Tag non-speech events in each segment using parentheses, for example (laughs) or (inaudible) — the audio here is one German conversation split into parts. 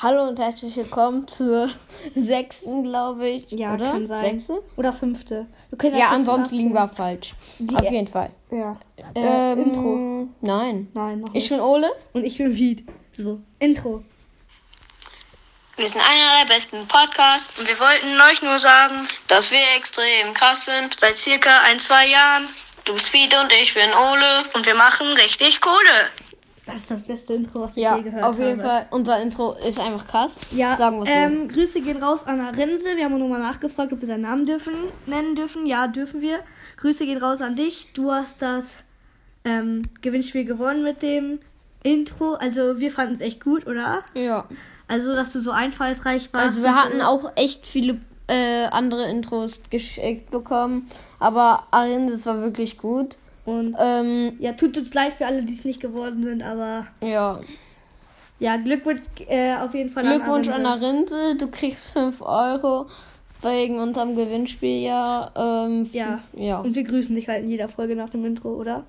Hallo und herzlich willkommen zur (laughs) sechsten, glaube ich. Ja, oder? kann sein. Sechste? Oder fünfte. Wir können Ja, ansonsten liegen wir falsch. Die- Auf jeden Fall. Ja. Äh, ähm, Intro. Nein. Nein, noch Ich nicht. bin Ole. Und ich bin Viet. So, Intro. Wir sind einer der besten Podcasts, Und wir wollten euch nur sagen, dass wir extrem krass sind. seit circa ein, zwei Jahren Du bist Pete und ich bin Ole. und wir machen richtig Kohle. Das ist das beste Intro, was ich Ja, je gehört auf jeden habe. Fall. Unser Intro ist einfach krass. Ja, Sagen wir so. ähm, Grüße gehen raus an Arinse. Wir haben nochmal nachgefragt, ob wir seinen Namen dürfen, nennen dürfen. Ja, dürfen wir. Grüße gehen raus an dich. Du hast das ähm, Gewinnspiel gewonnen mit dem Intro. Also wir fanden es echt gut, oder? ja. Also, dass du so einfallsreich warst. Also wir hatten auch echt viele äh, andere Intros geschickt bekommen. Aber Arinsis war wirklich gut. Und Ähm, ja, tut uns leid für alle, die es nicht geworden sind, aber ja. ja, Glückwunsch äh, auf jeden Fall Glückwunsch an Arinse. Du kriegst 5 Euro wegen unserem Gewinnspiel, ja. Ähm, Ja. Ja. Und wir grüßen dich halt in jeder Folge nach dem Intro, oder?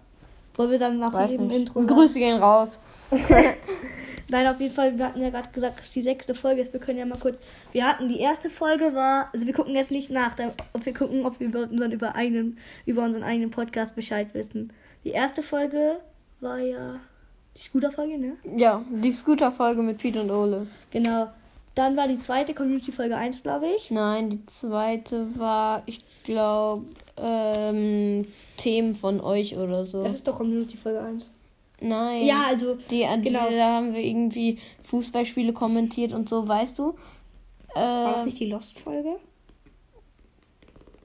Wollen wir dann nach nicht. Intro. Grüße gehen raus. (laughs) (laughs) Nein, auf jeden Fall, wir hatten ja gerade gesagt, dass die sechste Folge ist. Wir können ja mal kurz. Wir hatten die erste Folge war. Also wir gucken jetzt nicht nach, ob wir gucken, ob wir über unseren, über, eigenen, über unseren eigenen Podcast Bescheid wissen. Die erste Folge war ja die Scooter-Folge, ne? Ja, die Scooter-Folge mit Pete und Ole. Genau. Dann war die zweite Community-Folge 1, glaube ich. Nein, die zweite war, ich glaube, ähm, Themen von euch oder so. Das ist doch Community-Folge 1. Nein. Ja, also. Die, die, genau. Da haben wir irgendwie Fußballspiele kommentiert und so, weißt du? War das Äh, nicht die Lost-Folge?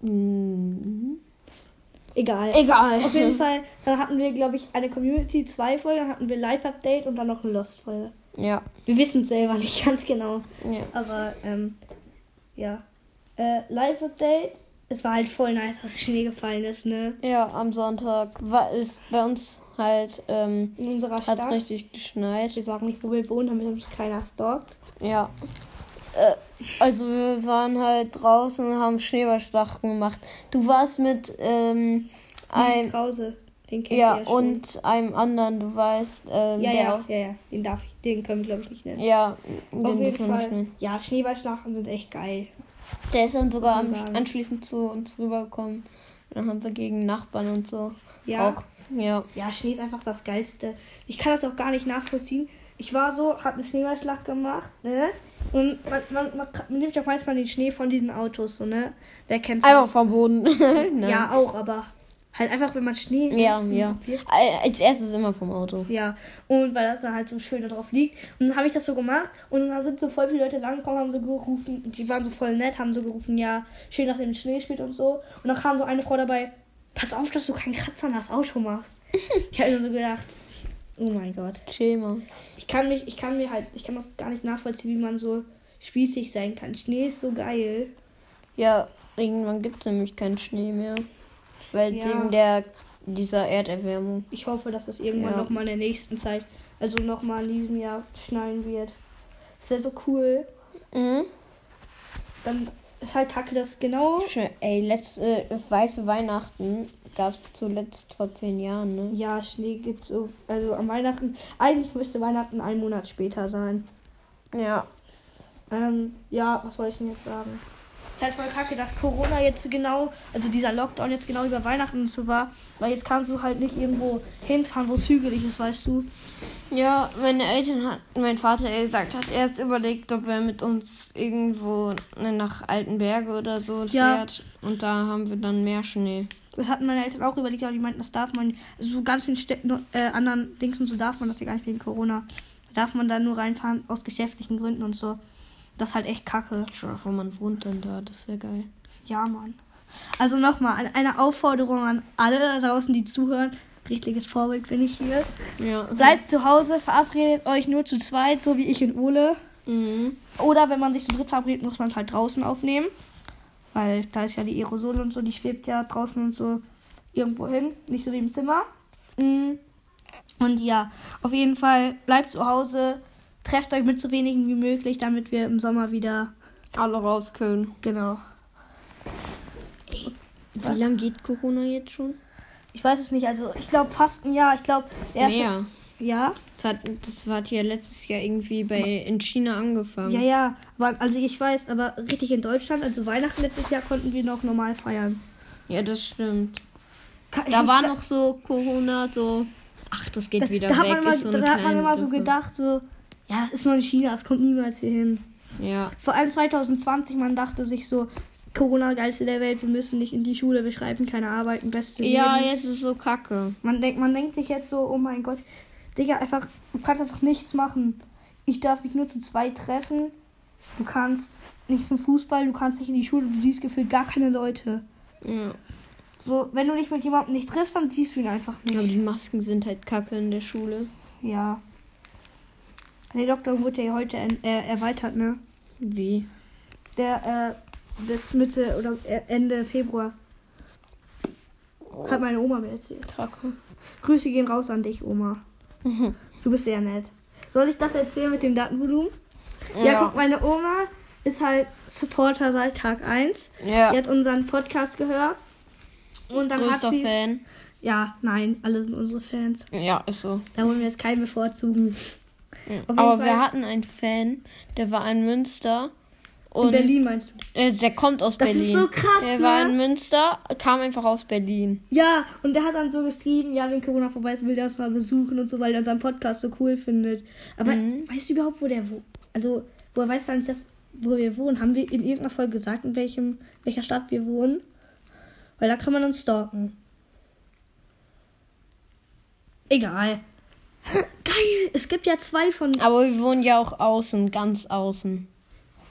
mh, Egal. egal. Auf jeden (laughs) Fall, dann hatten wir, glaube ich, eine Community 2 Folge, dann hatten wir Live-Update und dann noch eine Lost-Folge. Ja, Wir wissen es selber nicht (laughs) ganz genau. ja. Aber, ähm, ja. Äh, Live-Update. Es war halt voll nice, dass Schnee gefallen ist, ne? Ja, am Sonntag war ist bei uns halt, ähm, In unserer es Stadt. richtig geschneit. Wir sagen nicht, wo wir wohnen, damit uns keiner stalkt. Ja. Äh, also wir waren halt draußen und haben Schneeballschlachten gemacht. Du warst mit ähm, einem Krause. Den kennt ja ja und einem anderen, du weißt, ähm, Ja, ja, ja, ja. Den darf ich, den können wir, glaube ich, nicht nennen. ja, den Auf jeden Fall. Ja, Schneeballschlachten sind echt geil. Der ist dann sogar anschließend zu uns rübergekommen. Dann haben wir gegen Nachbarn und so Ja. auch. Ja. Ja, Schnee ist einfach das Geilste. Ich kann das auch gar nicht nachvollziehen. Ich war so, hab eine Schneeballschlacht gemacht, ne? Und man, man, man, man nimmt ja manchmal den Schnee von diesen Autos, so, ne? Wer kennt's? Einfach vom Boden. (laughs) Nein. Ja, auch, aber halt einfach, wenn man Schnee. Ja, ja. Als erstes immer vom Auto. Ja, und weil das dann halt so schön da drauf liegt. Und dann habe ich das so gemacht und dann sind so voll viele Leute langgekommen, haben so gerufen, die waren so voll nett, haben so gerufen, ja, schön nach dem Schnee spielt und so. Und dann kam so eine Frau dabei, pass auf, dass du keinen Kratzer an das Auto machst. (laughs) ich habe mir so gedacht, oh mein Gott. Chill mal. Ich kann mich, ich kann mir halt, ich kann das gar nicht nachvollziehen, wie man so spießig sein kann. Schnee ist so geil. Ja, irgendwann gibt es nämlich keinen Schnee mehr. Weil Ja. wegen der dieser Erderwärmung. Ich hoffe, dass das irgendwann Ja. noch mal in der nächsten Zeit, also noch mal in diesem Jahr schneien wird. Das wäre so cool. Mhm. Dann ist halt kacke, dass genau. Schön. Ey, letzte weiße Weihnachten gab es zuletzt vor zehn Jahren, ne? Ja, Schnee gibt so. Also am Weihnachten. Eigentlich müsste Weihnachten einen Monat später sein. Ja. Ähm, ja, was wollte ich denn jetzt sagen? Ist halt voll kacke, dass Corona jetzt genau, also dieser Lockdown jetzt genau über Weihnachten und so war. Weil jetzt kannst du halt nicht irgendwo hinfahren, wo es hügelig ist, weißt du. Ja, meine Eltern hat, mein Vater eher gesagt, hat erst überlegt, ob er mit uns irgendwo ne, nach Altenberge oder so Ja. fährt. Und da haben wir dann mehr Schnee. Das hatten meine Eltern auch überlegt, aber die meinten, das darf man. Also so ganz vielen Städten, äh, anderen Dings und so darf man das ja gar nicht wegen Corona. Da darf man da nur reinfahren aus geschäftlichen Gründen und so. Das ist halt echt kacke. Schon mal vor, man wohnt dann da, das wäre geil. Ja, Mann. Also nochmal, eine Aufforderung an alle da draußen, die zuhören. Richtiges Vorbild bin ich hier. Ja. Bleibt zu Hause, verabredet euch nur zu zweit, so wie ich und Ole. Mhm. Oder wenn man sich zu dritt verabredet, muss man es halt draußen aufnehmen. Weil da ist ja die Aerosole und so, die schwebt ja draußen und so irgendwo hin. Nicht so wie im Zimmer. Mm. Und ja, auf jeden Fall bleibt zu Hause. Trefft euch mit so wenigen wie möglich, damit wir im Sommer wieder. Alle raus können. Genau. Wie Was? lange geht Corona jetzt schon? Ich weiß es nicht, also ich glaube fast ein Jahr. Ich glaube, der erste, Mehr. Ja, Das hat, das hat hier letztes Jahr irgendwie bei in China angefangen. ja, ja. Aber, also ich weiß, aber richtig in Deutschland, also Weihnachten letztes Jahr konnten wir noch normal feiern. Ja, das stimmt. Ka- Da war noch so Corona, so. Ach, das geht da, wieder da weg. hat man immer, ist so da hat man immer so gedacht, so, ja, das ist nur in China, das kommt niemals hier hin. Ja. Vor allem 2020, man dachte sich so, Corona geilste der Welt, wir müssen nicht in die Schule, wir schreiben keine Arbeiten, beste Ja, Leben. jetzt ist es so kacke. Man denkt, man denkt sich jetzt so, oh mein Gott, Digga, einfach, du kannst einfach nichts machen. Ich darf mich nur zu zweit treffen. Du kannst nicht zum Fußball, du kannst nicht in die Schule, du siehst gefühlt gar keine Leute. Ja. So, wenn du dich mit jemandem nicht triffst, dann siehst du ihn einfach Aber nicht. die Masken sind halt kacke in der Schule. Ja. Der Lockdown wurde ja heute äh, erweitert, ne? Wie? Der, äh, bis Mitte oder äh, Ende Februar. Hat meine Oma mir erzählt. Kacke. Grüße gehen raus an dich, Oma. Du bist sehr nett. Soll ich das erzählen mit dem Datenvolumen? Ja, guck, meine Oma ist halt Supporter seit Tag 1. Ja. Die hat unseren Podcast gehört. Und dann Größter hat sie. Fan. Ja, nein, alle sind unsere Fans. Ja, ist so. Da wollen wir jetzt keinen bevorzugen. Ja. Aber Fall- wir hatten einen Fan, der war in Münster. Und In Berlin meinst du? Äh, der kommt aus Das ist Berlin. so krass, Der ne? war in Münster, kam einfach aus Berlin. Ja, und der hat dann so geschrieben, ja, wenn Corona vorbei ist, will der uns mal besuchen und so, weil er unseren Podcast so cool findet. Aber weißt du überhaupt, wo der wohnt? Also, woher weiß er nicht, dass, wo wir wohnen? Haben wir in irgendeiner Folge gesagt, in welchem, welcher Stadt wir wohnen? Weil da kann man uns stalken. Egal. Geil, es gibt ja zwei von. Aber wir wohnen ja auch außen, ganz außen.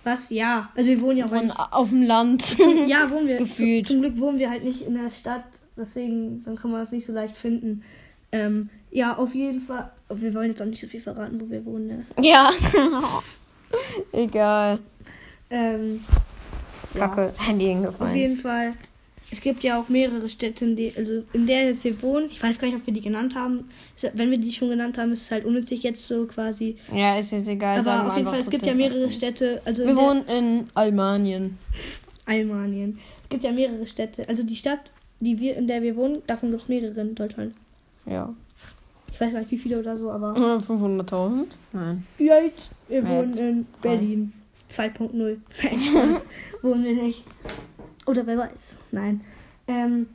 Was? Ja. Also wir wohnen ja auch Von, nicht. auf dem Land. Ja, wohnen wir. Gefühlt. Zum, zum Glück wohnen wir halt nicht in der Stadt. Deswegen dann kann man das nicht so leicht finden. Ähm, ja, auf jeden Fall. Wir wollen jetzt auch nicht so viel verraten, wo wir wohnen. Ne? ja. (laughs) Egal. Ähm, Kacke. Handy auf hingefallen. jeden Fall. Es gibt ja auch mehrere Städte, in die, also in der jetzt wir wohnen. Ich weiß gar nicht, ob wir die genannt haben. Wenn wir die schon genannt haben, ist es halt unnützig jetzt so quasi. Ja, ist jetzt egal. Aber auf jeden Fall, es gibt ja mehrere. Städte. Also Wir wohnen in Almanien. Almanien. Es gibt ja mehrere Städte. Also die Stadt, die wir, in der wir wohnen, davon gibt es mehrere in Deutschland. Ja. Ich weiß gar nicht, wie viele oder so, aber. Äh, 500.000? Nein. Jetzt, wir Jetzt. wohnen in Berlin. 2.0. (laughs) Nein, Spaß. wohnen wir nicht. Oder wer weiß. Nein. Ähm,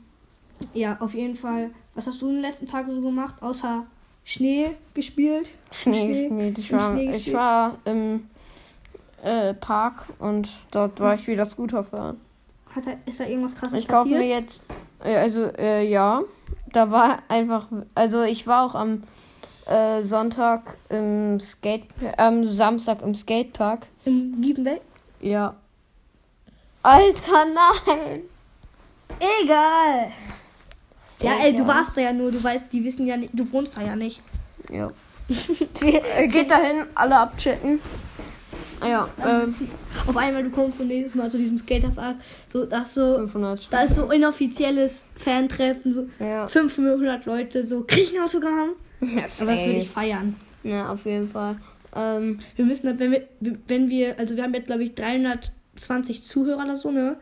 ja, auf jeden Fall. Was hast du in den letzten Tagen so gemacht, außer Schnee gespielt? Schnee Schnee- gespielt. Ich war, Schnee ich gespielt. war im äh, Park und dort war ich wieder Scooter fahren. Hat er, ist da irgendwas krasses Ich kaufe mir jetzt, äh, also äh, ja, da war einfach, also ich war auch am äh, Sonntag im Skate, am Samstag im Skatepark. Im Giebenweg? Ja. Alter, nein! Egal! Ja, ey, du warst da ja nur, du weißt, die wissen ja nicht, du wohnst da ja nicht. Ja. (laughs) Äh, Geht dahin, alle abchecken. Ja, ähm, Auf einmal, du kommst so nächstes Mal zu diesem Skaterpark, so, das so, 500. da ist so inoffizielles Fantreffen, so Ja. 500 Leute, so, krieg ich ein Autogramm? Ja, Aber das würde ich feiern. Ja, auf jeden Fall. Ähm, Wir müssen, wenn wir, wenn wir, also wir haben jetzt, glaube ich, 320 Zuhörer oder so, ne?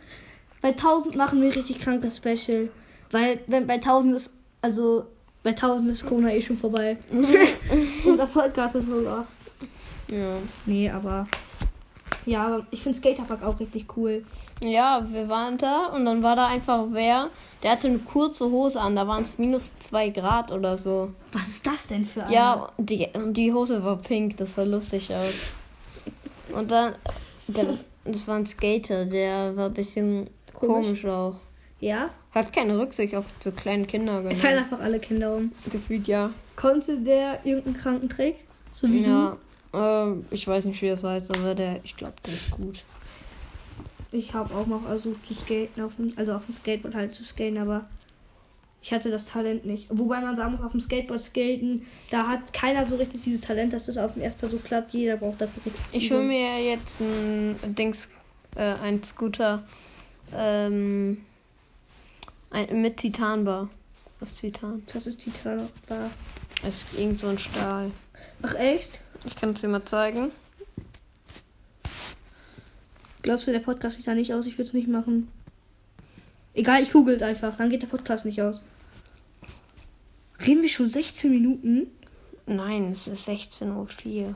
Bei 1000 machen wir richtig krankes Special. Weil, wenn bei 1000 ist, also, bei 1000 ist Corona eh schon vorbei. Unser Podcast ist so lost. ja. Nee, aber, ja, aber ich finde Skaterpark auch richtig cool. Ja, wir waren da und dann war da einfach wer, der hatte eine kurze Hose an, da waren es minus zwei Grad oder so. Was ist das denn für ein? Ja, die, die Hose war pink, das sah lustig aus. Und dann, der, das war ein Skater, der war ein bisschen Komisch. komisch, auch. Ja? Hat keine Rücksicht auf so kleine Kinder Es fallen genommen. einfach alle Kinder um. Gefühlt ja. Konnte der irgendeinen kranken Trick? So wie Ja, ähm, ich weiß nicht, wie das heißt, aber der, ich glaube, der ist gut. Ich habe auch mal versucht zu skaten, auf dem, also auf dem Skateboard halt zu skaten, aber ich hatte das Talent nicht. Wobei man sagen muss, auf dem Skateboard skaten, da hat keiner so richtig dieses Talent, dass das auf dem ersten Versuch klappt. Jeder braucht dafür richtig Ich hole mir jetzt ein Dings, äh, ein Scooter, ähm, ein, mit Titanbar. Was ist Titan? Das ist Titan. Da. Es ist irgend so ein Stahl. Ach echt? Ich kann es dir mal zeigen. Glaubst du, der Podcast sieht da nicht aus? Ich würde es nicht machen. Egal, ich google es einfach. Dann geht der Podcast nicht aus. Reden wir schon 16 Minuten? Nein, es ist 16.04 Uhr.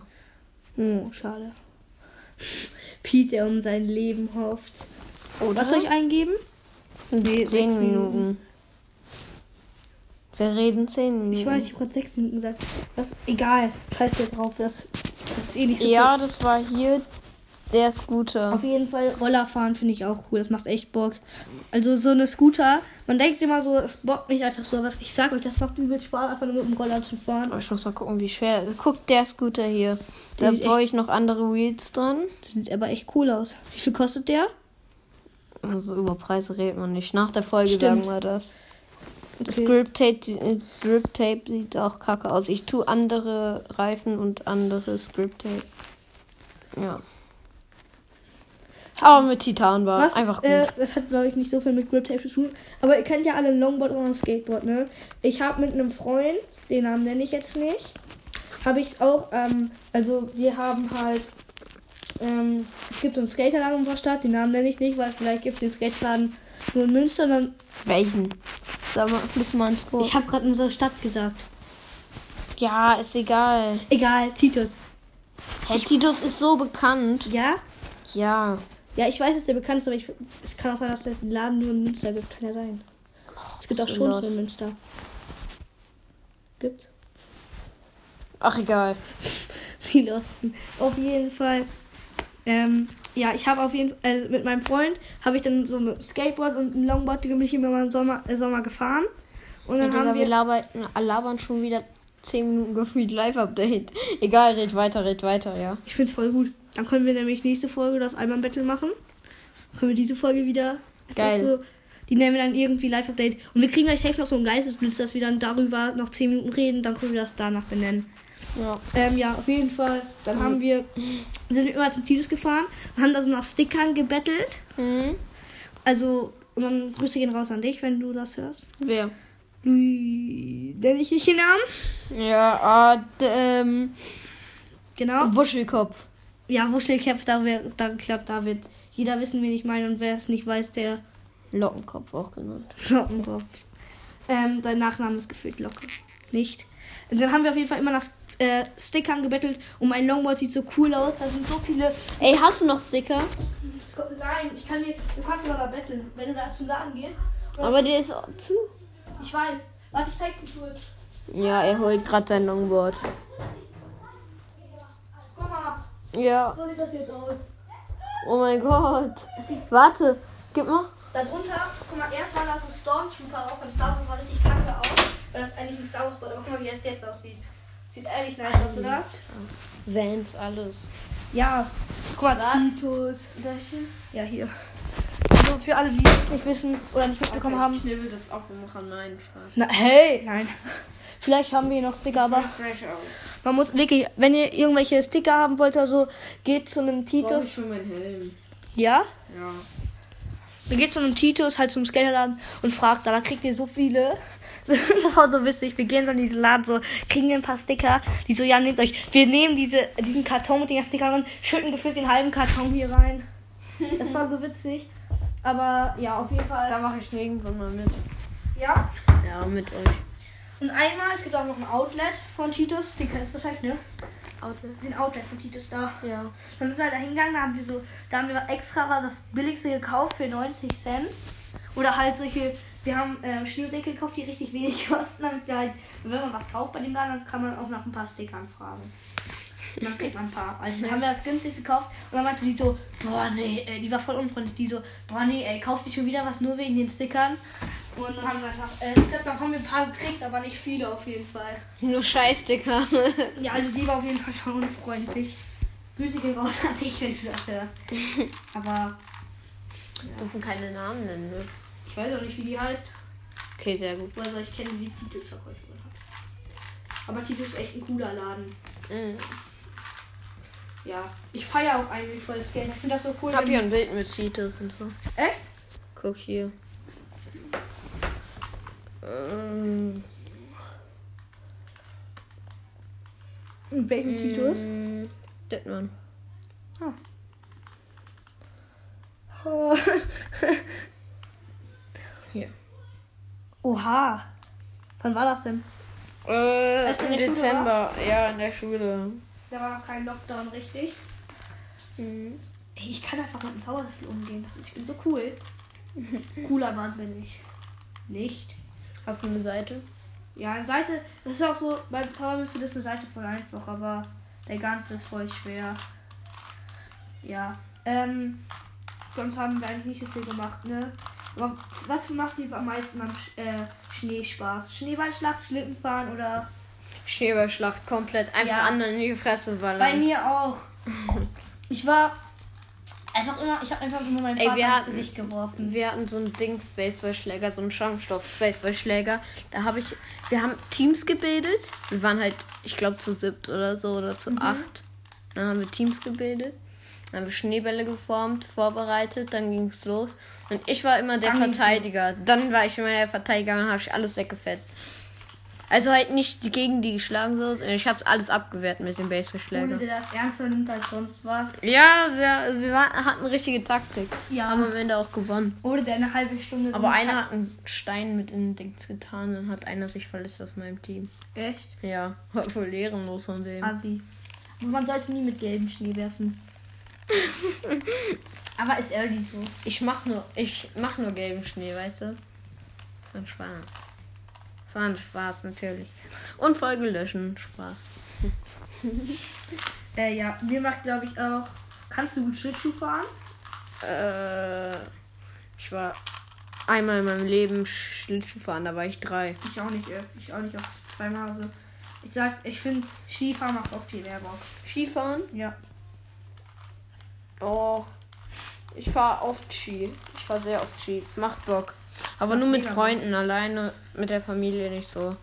Oh, schade. Pete, der um sein Leben hofft. Oder? Was soll ich eingeben? Nee, 10 sechs Minuten. Wir reden 10 Minuten. Ich weiß, ich habe gerade sechs Minuten gesagt. Das egal. Scheiß jetzt drauf. Das, das ist eh nicht so Ja, das war hier der Scooter. Auf jeden Fall Rollerfahren finde ich auch cool. Das macht echt Bock. Also so eine Scooter, man denkt immer so, es bockt nicht einfach so, aber ich sag euch, das macht übel Spaß, einfach nur mit dem Roller zu fahren. Aber ich muss mal gucken, wie schwer. Guck, der Scooter hier. Da sieht brauche ich noch andere Wheels dran. Das sieht aber echt cool aus. Wie viel kostet der? Also über Preise redet man nicht. Nach der Folge Stimmt. sagen wir das. Das Okay. Grip Tape, äh, Grip Tape sieht auch kacke aus. Ich tue andere Reifen und anderes Grip Tape. Ja. Aber mit Titan war Was? einfach gut. Äh, das hat, glaube ich, nicht so viel mit Grip Tape zu tun. Aber ihr kennt ja alle Longboard und Skateboard, ne? Ich habe mit einem Freund, den Namen nenne ich jetzt nicht, habe ich auch, ähm, also wir haben halt, ähm, es gibt so einen Skaterladen in unserer Stadt, den Namen nenne ich nicht, weil vielleicht gibt es den Skateladen nur in Münster. Dann, Welchen? Sag mal, fliss mal ins Ohr. ich habe gerade unsere Stadt gesagt. Ja, ist egal. Egal, Titus. Herr Titus ist so bekannt. Ja? Ja. Ja, ich weiß, dass der bekannt ist, aber ich, es kann auch sein, dass der Laden nur in Münster gibt. Kann ja sein. Es gibt auch schon so in? Münster. Gibt's? Ach, egal. (laughs) Die Losten. Auf jeden Fall. Ähm, ja, ich habe auf jeden Fall, also mit meinem Freund habe ich dann so mit dem Skateboard und einem Longboard, die bin ich immer mal im Sommer, äh, Sommer gefahren. Und dann Digga, haben wir wir, labern, labern schon wieder 10 Minuten gefühlt Live-Update. Egal, red weiter, red weiter, ja. ich finde es voll gut. Dann können wir nämlich nächste Folge das Alman Battle machen. Dann können wir diese Folge wieder Geil. so, die nennen wir dann irgendwie Live-Update. Und wir kriegen gleich safe noch so einen Geistesblitz, dass wir dann darüber noch 10 Minuten reden, dann können wir das danach benennen. Ja. Ähm, ja, auf jeden Fall. Dann haben wir, sind wir immer zum Titus gefahren und haben da so nach Stickern gebettelt. Mhm. Also, und dann Grüße gehen raus an dich, wenn du das hörst. Wer? Louis, nenne ich nicht den Namen? Ja, ah, ähm, Genau. Wuschelkopf. Ja, Wuschelkopf, da, wär, da klappt da wird jeder wissen, wen ich meine. Und wer es nicht weiß, der Lockenkopf auch genannt. (laughs) Lockenkopf. Ähm, sein Nachname ist gefühlt Locke. Nicht. Und dann haben wir auf jeden Fall immer nach äh, Stickern gebettelt. Und mein Longboard sieht so cool aus. Da sind so viele. Ey, hast du noch Sticker? Nein, ich kann dir. Du kannst aber betteln, wenn du da zum Laden gehst. Aber der ist zu. Ich weiß. Warte, ich zeig dir kurz. Ja, er holt gerade sein Longboard. Ja. so sieht das jetzt aus. Oh mein Gott. Warte, gib mal. Darunter, guck mal, erst war da so Stormtrooper drauf und Star Wars sah richtig kacke aus, weil das eigentlich ein Star Wars Board, aber guck mal, wie es jetzt aussieht. Sieht ehrlich nice aus, oder? Vans, alles. Ja. Guck mal, Titus. Ja, hier. Also für alle, die es nicht wissen oder nicht mitbekommen haben. knibbel das ab und mache nein Spaß. Na, hey, nein. Vielleicht haben wir hier noch Sticker, aber man muss wirklich, wenn ihr irgendwelche Sticker haben wollt oder so, geht zu einem Titus. Ja? Ja. Dann geht zu einem Titus, halt zum Skaterladen und fragt da, kriegt ihr so viele. (laughs) So witzig. Wir gehen so in diesen Laden, so, kriegen ein paar Sticker. Die so, ja, nehmt euch. Wir nehmen diese, diesen Karton mit den Stickern und schütten gefühlt den halben Karton hier rein. Das war so witzig. Aber ja, auf jeden Fall. Da mache ich irgendwann mal mit. Ja. Ja, mit euch. Und einmal, es gibt auch noch ein Outlet von Titus. Den kennst du wahrscheinlich, ne? Outlet. Den Outlet von Titus da. Ja. Dann sind wir da hingegangen, da haben wir so, da haben wir extra was das billigste gekauft für 90 Cent. Oder halt solche, wir haben ähm, Schnürsenkel gekauft, die richtig wenig (laughs) kosten, damit wir halt, wenn man was kauft bei dem Laden, dann kann man auch nach ein paar Stickern fragen. Und dann kriegt man ein paar. Also dann haben wir das günstigste gekauft und dann meinte die so, boah nee, äh, die war voll unfreundlich, die so, boah nee, ey, kauft die schon wieder was nur wegen den Stickern. Und dann haben wir einfach, äh, ich glaube, dann haben wir ein paar gekriegt, aber nicht viele auf jeden Fall. Nur Scheißsticker. (laughs) Ja, also die war auf jeden Fall schon unfreundlich. Grüße gehen raus an dich, wenn du das hörst. (laughs) Aber dürfen keine Namen nennen, ne? ich weiß auch nicht, wie die heißt. Okay, sehr gut. Weil soll ich kenne die Titelverkäuferin hat. Aber Titus ist echt ein cooler Laden. Mhm. Ja. Ich feiere auch eigentlich voll das Geld. Ich finde das so cool. Ich hab hier ein Bild mit Cheetos und so. Echt? Guck hier. Ähm, In welchem Titus? mm, Dittmann. (laughs) Hier. Oha. Wann war das denn? Äh, Als im Dezember. Ja, in der Schule. Da war noch kein Lockdown richtig. Mhm. Ey, ich kann einfach mit dem Zauberlöffel umgehen. Das ist, ich bin so cool. (laughs) Cooler Mann bin ich. Nicht. Hast du eine Seite? Ja, eine Seite, das ist auch so, beim Zauberwürfel ist eine Seite voll einfach, aber der ganze ist voll schwer. Ja. Ähm, sonst haben wir eigentlich nicht so viel gemacht, ne? Aber was macht dir am meisten am Sch äh, Schnee Spaß? Schneeballschlacht, Schlittenfahren oder? Schneeballschlacht komplett. Einfach Ja. anderen in die Fresse Bei ballern. mir auch. (laughs) Ich war einfach immer, ich habe einfach immer meinen Ey, Vater wir ins hatten- Gesicht geworfen. Wir hatten so einen Dings Baseballschläger, so einen Schaumstoff Baseballschläger. Da habe ich, wir haben Teams gebildet. Wir waren halt, ich glaube zu siebt oder so oder zu acht. Dann haben wir Teams gebildet. Dann haben wir Schneebälle geformt, vorbereitet, dann ging es los. Und ich war immer der Dann ging's Verteidiger. Dann war ich immer der Verteidiger und habe ich alles weggefetzt. Also halt nicht die gegen die geschlagen so. Ich habe alles abgewehrt mit dem Baseballschläger. der das ernster nimmt als sonst was. Ja, wir, wir waren, hatten richtige Taktik. Ja. Haben am Ende auch gewonnen. Oder der eine halbe Stunde Aber einer hat einen Stein mit in den Dings getan, dann hat einer sich verletzt aus meinem Team. Echt? Ja, war voll ehrenlos von dem. Assi. Aber man sollte nie mit gelbem Schnee werfen. (laughs) Aber ist ehrlich so. Ich mach nur, ich mach nur gelben Schnee, weißt du? Das war ein Spaß. Das war ein Spaß, natürlich. Und Folge löschen, Spaß. (laughs) Äh, ja, mir macht glaube ich auch. Kannst du gut Schlittschuh fahren? Äh, ich war einmal in meinem Leben Schlittschuh fahren, da war ich drei. Ich auch nicht, äh, ich auch nicht auf zweimal. Also ich sag, ich finde Skifahren macht auch viel mehr Bock. Skifahren? Ja. Oh, ich fahre oft Ski. Ich fahre sehr oft Ski. Es macht Bock. Aber nur mit Freunden, alleine mit der Familie nicht so.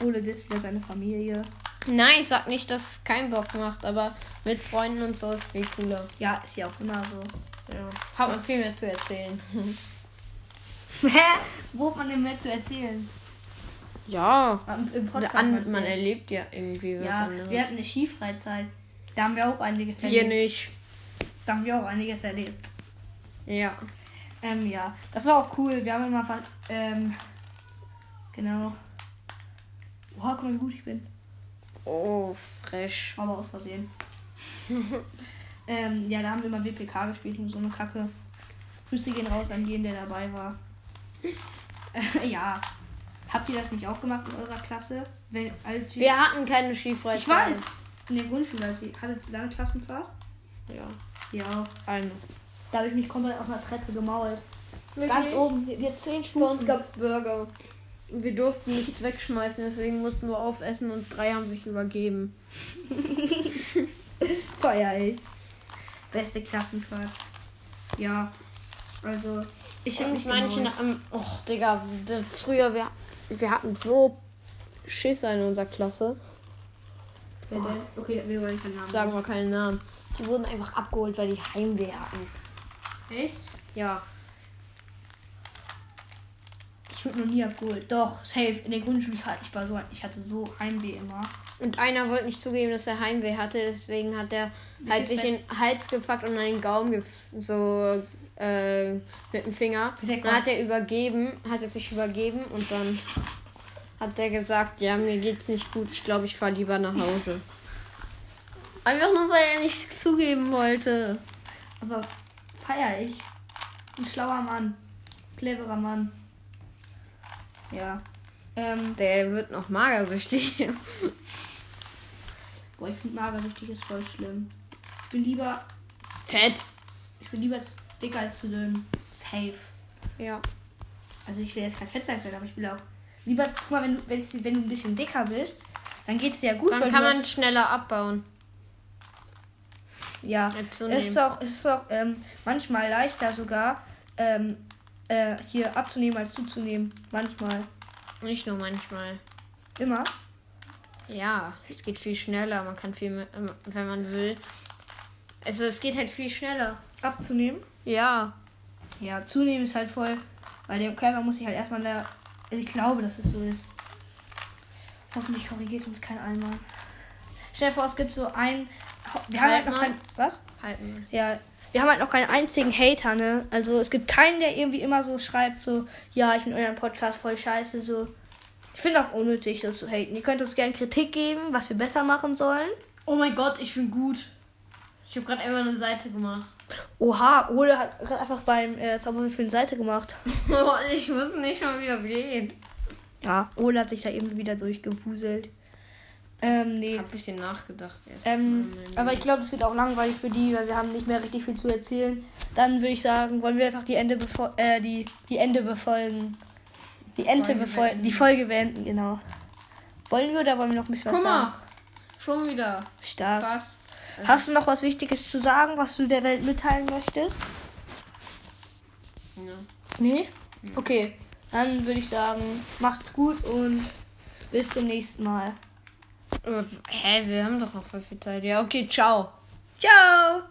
Ole das wieder seine Familie. Nein, ich sag nicht, dass es keinen Bock macht, aber mit Freunden und so ist viel cooler. Ja, ist ja auch immer so. Ja. Hat man viel mehr zu erzählen. (laughs) Hä? Wo hat man denn mehr zu erzählen? Ja. Am- Im Podcast. An, man erlebt ja irgendwie was Ja, anderes. wir hatten eine Skifreizeit. Da haben wir auch einiges Hier erlebt. nicht. Da haben wir auch einiges erlebt. Ja. Ähm, ja. Das war auch cool. Wir haben immer ver- ähm, genau. Oha, guck mal, wie gut ich bin. Oh, fresh. Aber aus Versehen. (laughs) ähm, ja, da haben wir immer WPK gespielt und so eine Kacke. Grüße gehen raus an jeden, der dabei war. Äh, (laughs) ja. Habt ihr das nicht auch gemacht in eurer Klasse? Wenn, als ihr- Wir hatten keine Skifreizeit. ich weiß. In der Grundschule, als ihr hattet eine Klassenfahrt? Ja. Ja. Eine. Da habe ich mich komplett auf einer Treppe gemault. Ganz Wirklich? oben. Wir, zehn Bei uns Stufen. gab es Burger. Wir durften nichts wegschmeißen, deswegen mussten wir aufessen und drei haben sich übergeben. (laughs) Feier ich. Beste Klassenfahrt. Ja. Also, ich habe mich manche, gemault. ähm, och, Digga, früher, wir, wir hatten so Schisser in unserer Klasse. Wer denn? Okay, wir wollen keinen Namen. Sagen wir keinen Namen. Die wurden einfach abgeholt, weil die Heimweh hatten. Echt? Ja. Ich wurde noch nie abgeholt. Doch, safe. In der Grundschule, ich hatte, ich war so, ich hatte so Heimweh immer. Und einer wollte nicht zugeben, dass er Heimweh hatte, deswegen hat er halt sich in den Hals gepackt und an den Gaumen gef so äh, mit dem Finger. Er Dann hat er übergeben, hat er sich übergeben und dann hat er gesagt, ja, mir geht's nicht gut, ich glaube, ich fahre lieber nach Hause. (laughs) Einfach nur, weil er nicht zugeben wollte. Aber feier ich. Ein schlauer Mann. Cleverer Mann. Ja. Ähm, Der wird noch magersüchtig. boah, ich finde magersüchtig ist voll schlimm. Ich bin lieber, Fett. ich bin lieber dicker als zu dünn. Safe. Ja. Also ich will jetzt kein Fettsack sein, aber ich will auch lieber, guck mal, wenn du, wenn du ein bisschen dicker bist, dann geht es dir ja gut. Dann kann man schneller abbauen. Ja, es ist auch, ist auch ähm, manchmal leichter sogar, ähm, äh, hier abzunehmen als zuzunehmen. Manchmal. Nicht nur manchmal. Immer. Ja, es geht viel schneller. Man kann viel, mehr, wenn man will. Also es geht halt viel schneller. Abzunehmen. Ja. Ja, zunehmen ist halt voll, weil der Körper muss sich halt erstmal da. Also ich glaube, dass es so ist. Hoffentlich korrigiert uns kein Einmal. Stell dir vor, es gibt so ein. Wir haben Halt halt noch mal. kein. Was? Halten. Ja, wir haben halt noch keinen einzigen Hater, ne? Also es gibt keinen, der irgendwie immer so schreibt, so, ja, ich finde euren Podcast voll scheiße, so. Ich finde auch unnötig, so zu haten. Ihr könnt uns gerne Kritik geben, was wir besser machen sollen. Oh mein Gott, ich bin gut. Ich habe gerade einmal eine Seite gemacht. Oha, Ole hat gerade einfach beim äh, Zauberwürfel eine Seite gemacht. (laughs) ich wusste nicht mal, wie das geht. Ja, Ole hat sich da eben wieder durchgewuselt. Ähm, nee. Habe ein bisschen nachgedacht erst. Ähm, aber ich glaube, es wird auch langweilig für die, weil wir haben nicht mehr richtig viel zu erzählen. Dann würde ich sagen, wollen wir einfach die Ende befol äh, die, die Ende befolgen. Die Ente Folge befolgen. Die Folge beenden, genau. Wollen wir oder wollen wir noch ein bisschen was Guck sagen? mal, schon wieder. Stark. Fast. Hast du noch was Wichtiges zu sagen, was du der Welt mitteilen möchtest? Ja. Nee? Okay. Dann würde ich sagen, macht's gut und bis zum nächsten Mal. Äh, Hä, wir haben doch noch voll viel Zeit. Ja, okay, ciao. Ciao!